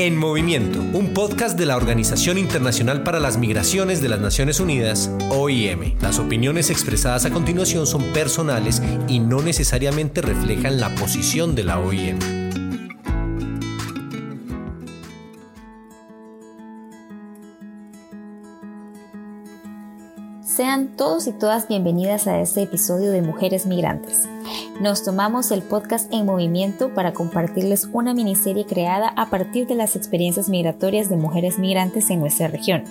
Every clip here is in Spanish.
En Movimiento, un podcast de la Organización Internacional para las Migraciones de las Naciones Unidas, OIM. Las opiniones expresadas a continuación son personales y no necesariamente reflejan la posición de la OIM. Sean todos y todas bienvenidas a este episodio de Mujeres Migrantes. Nos tomamos el podcast en movimiento para compartirles una miniserie creada a partir de las experiencias migratorias de mujeres migrantes en nuestra región,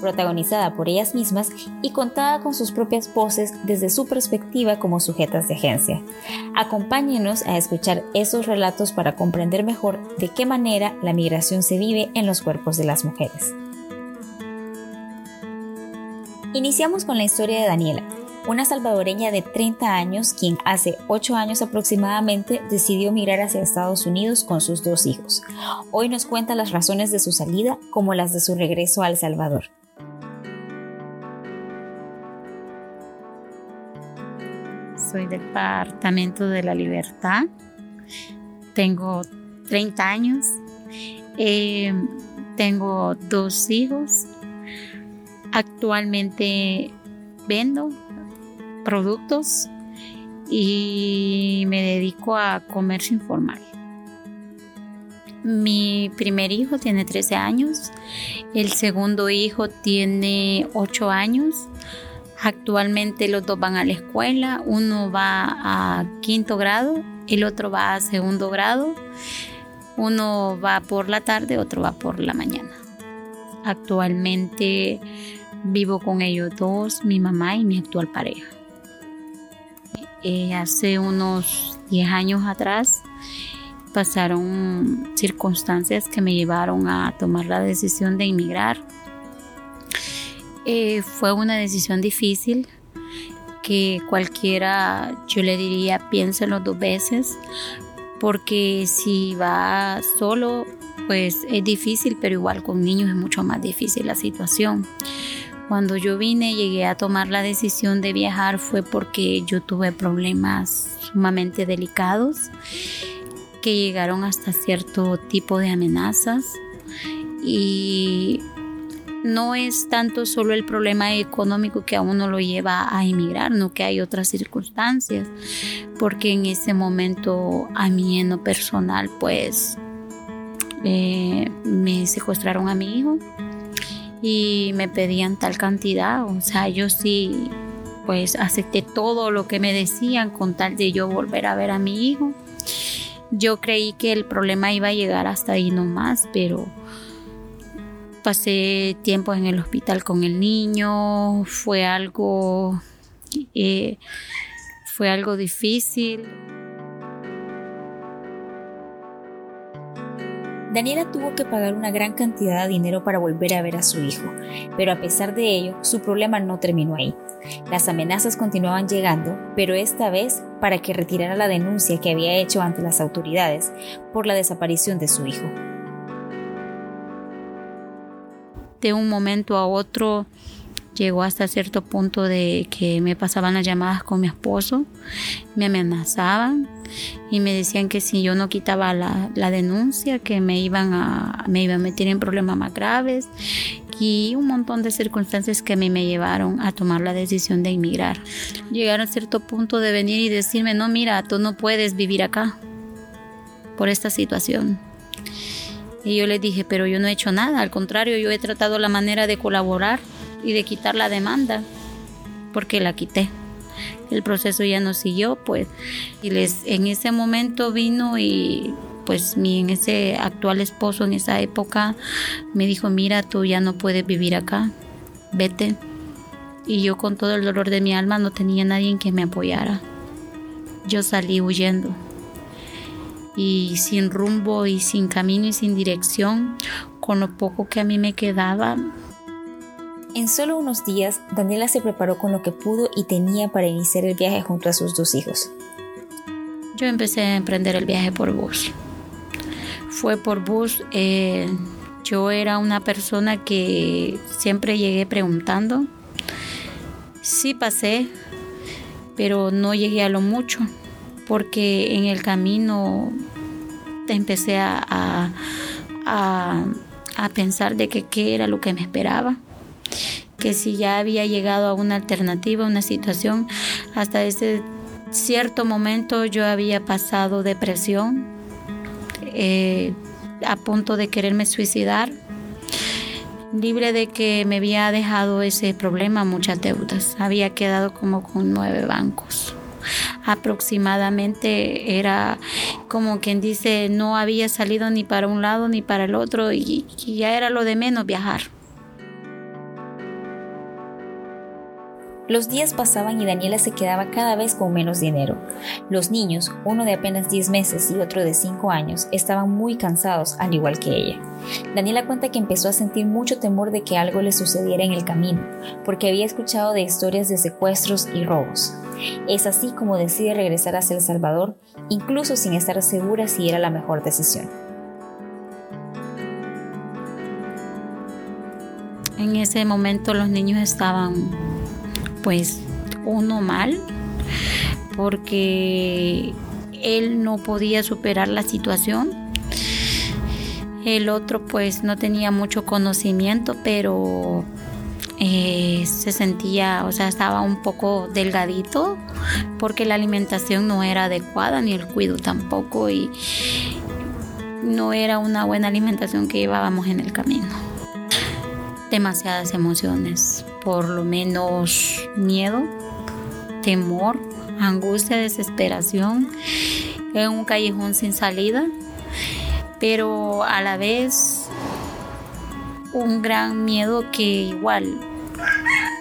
protagonizada por ellas mismas y contada con sus propias voces desde su perspectiva como sujetas de agencia. Acompáñenos a escuchar esos relatos para comprender mejor de qué manera la migración se vive en los cuerpos de las mujeres. Iniciamos con la historia de Daniela, una salvadoreña de 30 años quien hace 8 años aproximadamente decidió migrar hacia Estados Unidos con sus dos hijos. Hoy nos cuenta las razones de su salida como las de su regreso a El Salvador. Soy del Departamento de la Libertad. Tengo 30 años. Eh, tengo dos hijos. Actualmente vendo productos y me dedico a comercio informal. Mi primer hijo tiene 13 años, el segundo hijo tiene 8 años. Actualmente los dos van a la escuela, uno va a quinto grado, el otro va a segundo grado, uno va por la tarde, otro va por la mañana. Actualmente vivo con ellos dos, mi mamá y mi actual pareja. Eh, hace unos 10 años atrás pasaron circunstancias que me llevaron a tomar la decisión de emigrar. Eh, fue una decisión difícil que cualquiera, yo le diría, piénselo dos veces, porque si va solo, pues es difícil, pero igual con niños es mucho más difícil la situación. Cuando yo vine, llegué a tomar la decisión de viajar fue porque yo tuve problemas sumamente delicados que llegaron hasta cierto tipo de amenazas. Y no es tanto solo el problema económico que a uno lo lleva a emigrar, no que hay otras circunstancias, porque en ese momento a mí en lo personal pues eh, me secuestraron a mi hijo y me pedían tal cantidad, o sea, yo sí pues acepté todo lo que me decían con tal de yo volver a ver a mi hijo. Yo creí que el problema iba a llegar hasta ahí nomás, pero pasé tiempo en el hospital con el niño, fue algo, eh, fue algo difícil. Daniela tuvo que pagar una gran cantidad de dinero para volver a ver a su hijo, pero a pesar de ello, su problema no terminó ahí. Las amenazas continuaban llegando, pero esta vez para que retirara la denuncia que había hecho ante las autoridades por la desaparición de su hijo. De un momento a otro llegó hasta cierto punto de que me pasaban las llamadas con mi esposo, me amenazaban y me decían que si yo no quitaba la, denuncia, que me iban, a, me iban a meter en problemas más graves y un montón de circunstancias que a mí me llevaron a tomar la decisión de emigrar. Llegaron a cierto punto de venir y decirme, no, mira, tú no puedes vivir acá por esta situación. Y yo les dije, pero yo no he hecho nada, al contrario, yo he tratado la manera de colaborar y de quitar la demanda, porque la quité. El proceso ya no siguió, pues, y les, en ese momento vino y pues mi en ese actual esposo en esa época me dijo, mira, tú ya no puedes vivir acá, vete. Y yo con todo el dolor de mi alma no tenía nadie que me apoyara. Yo salí huyendo. Y sin rumbo y sin camino y sin dirección, con lo poco que a mí me quedaba, en solo unos días, Daniela se preparó con lo que pudo y tenía para iniciar el viaje junto a sus dos hijos. Yo empecé a emprender el viaje por bus. Fue por bus. Eh, yo era una persona que siempre llegué preguntando. Sí pasé, pero no llegué a lo mucho, porque en el camino empecé a a, a pensar de qué era lo que me esperaba que si ya había llegado a una alternativa, una situación, hasta ese cierto momento yo había pasado depresión, eh, a punto de quererme suicidar, libre de que me había dejado ese problema muchas deudas, había quedado como con nueve bancos aproximadamente era como quien dice no había salido ni para un lado ni para el otro y ya era lo de menos viajar. Los días pasaban y Daniela se quedaba cada vez con menos dinero. Los niños, uno de apenas 10 meses y otro de 5 años, estaban muy cansados, al igual que ella. Daniela cuenta que empezó a sentir mucho temor de que algo le sucediera en el camino, porque había escuchado de historias de secuestros y robos. Es así como decide regresar hacia El Salvador, incluso sin estar segura si era la mejor decisión. En ese momento los niños estaban pues uno mal porque él no podía superar la situación. El otro pues no tenía mucho conocimiento, pero eh, se sentía, o sea, estaba un poco delgadito porque la alimentación no era adecuada ni el cuido tampoco y no era una buena alimentación que llevábamos en el camino. Demasiadas emociones por lo menos miedo, temor, angustia, desesperación, en un callejón sin salida, pero a la vez un gran miedo que igual,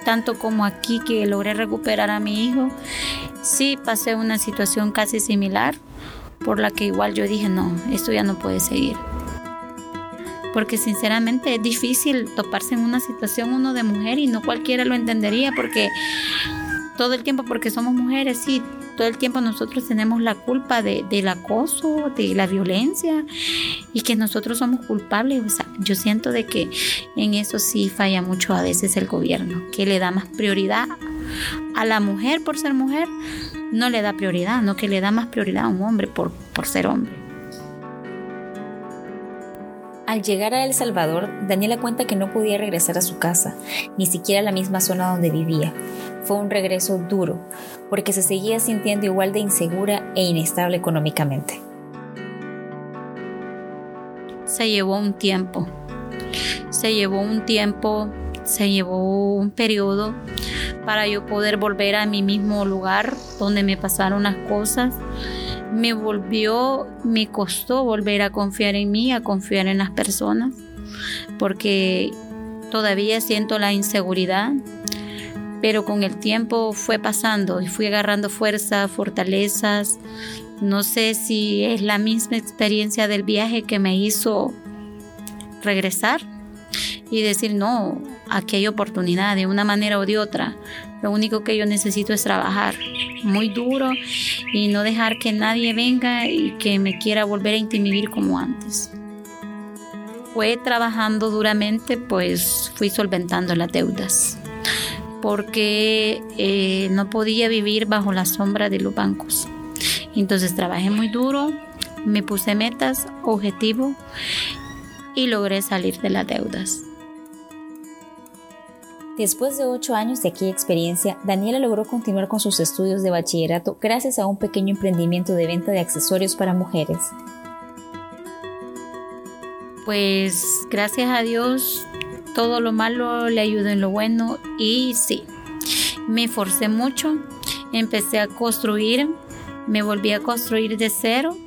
tanto como aquí que logré recuperar a mi hijo, sí pasé una situación casi similar, por la que igual yo dije, no, esto ya no puede seguir porque sinceramente es difícil toparse en una situación uno de mujer y no cualquiera lo entendería porque todo el tiempo, porque somos mujeres, sí, todo el tiempo nosotros tenemos la culpa de, del acoso, de la violencia y que nosotros somos culpables. O sea, yo siento de que en eso sí falla mucho a veces el gobierno, que le da más prioridad a la mujer por ser mujer, no le da prioridad, no que le da más prioridad a un hombre por, por ser hombre. Al llegar a El Salvador, Daniela cuenta que no podía regresar a su casa, ni siquiera a la misma zona donde vivía. Fue un regreso duro, porque se seguía sintiendo igual de insegura e inestable económicamente. Se llevó un tiempo, se llevó un tiempo, se llevó un periodo para yo poder volver a mi mismo lugar donde me pasaron las cosas me volvió, me costó volver a confiar en mí, a confiar en las personas, porque todavía siento la inseguridad, pero con el tiempo fue pasando y fui agarrando fuerza, fortalezas. No sé si es la misma experiencia del viaje que me hizo regresar y decir, no, aquí hay oportunidad de una manera o de otra. Lo único que yo necesito es trabajar muy duro y no dejar que nadie venga y que me quiera volver a intimidar como antes. Fue trabajando duramente, pues fui solventando las deudas, porque eh, no podía vivir bajo la sombra de los bancos. Entonces trabajé muy duro, me puse metas, objetivos y logré salir de las deudas. Después de ocho años de aquella experiencia, Daniela logró continuar con sus estudios de bachillerato gracias a un pequeño emprendimiento de venta de accesorios para mujeres. Pues gracias a Dios, todo lo malo le ayudó en lo bueno y sí, me forcé mucho, empecé a construir, me volví a construir de cero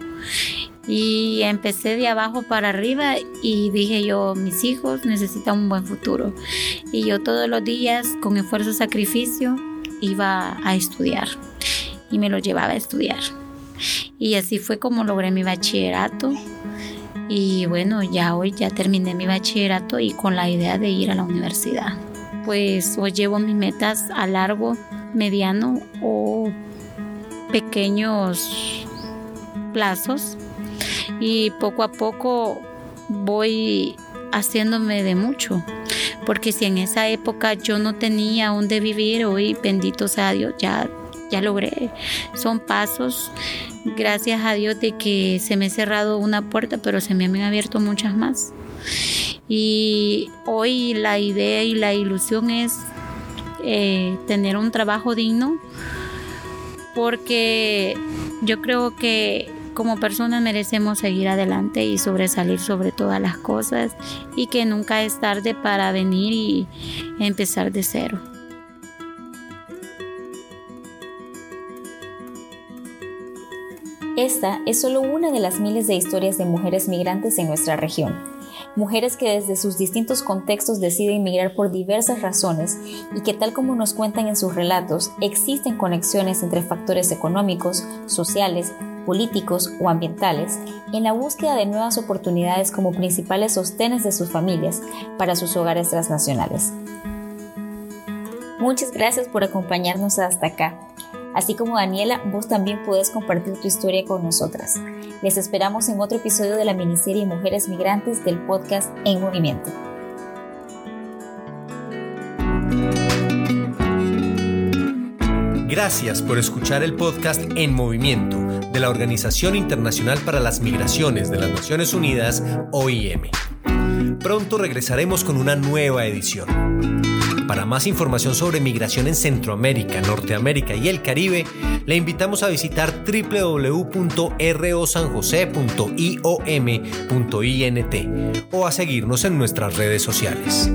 y empecé de abajo para arriba y dije yo, mis hijos necesitan un buen futuro. Y yo todos los días, con esfuerzo y sacrificio, iba a estudiar y me lo llevaba a estudiar. Y así fue como logré mi bachillerato. Y bueno, ya hoy ya terminé mi bachillerato y con la idea de ir a la universidad. Pues hoy llevo mis metas a largo, mediano o pequeños plazos y poco a poco voy haciéndome de mucho. Porque si en esa época yo no tenía dónde vivir, hoy bendito sea Dios, ya, ya logré. Son pasos gracias a Dios de que se me ha cerrado una puerta, pero se me han abierto muchas más. Y hoy la idea y la ilusión es eh, tener un trabajo digno, porque yo creo que como personas merecemos seguir adelante y sobresalir sobre todas las cosas y que nunca es tarde para venir y empezar de cero. Esta es solo una de las miles de historias de mujeres migrantes en nuestra región. Mujeres que desde sus distintos contextos deciden migrar por diversas razones y que tal como nos cuentan en sus relatos, existen conexiones entre factores económicos, sociales, políticos o ambientales en la búsqueda de nuevas oportunidades como principales sostenes de sus familias para sus hogares transnacionales. Muchas gracias por acompañarnos hasta acá. Así como Daniela, vos también puedes compartir tu historia con nosotras. Les esperamos en otro episodio de la miniserie Mujeres Migrantes del podcast En Movimiento. Gracias por escuchar el podcast En Movimiento de la Organización Internacional para las Migraciones de las Naciones Unidas, OIM. Pronto regresaremos con una nueva edición. Para más información sobre migración en Centroamérica, Norteamérica y el Caribe, le invitamos a visitar www.rosanjose.iom.int o a seguirnos en nuestras redes sociales.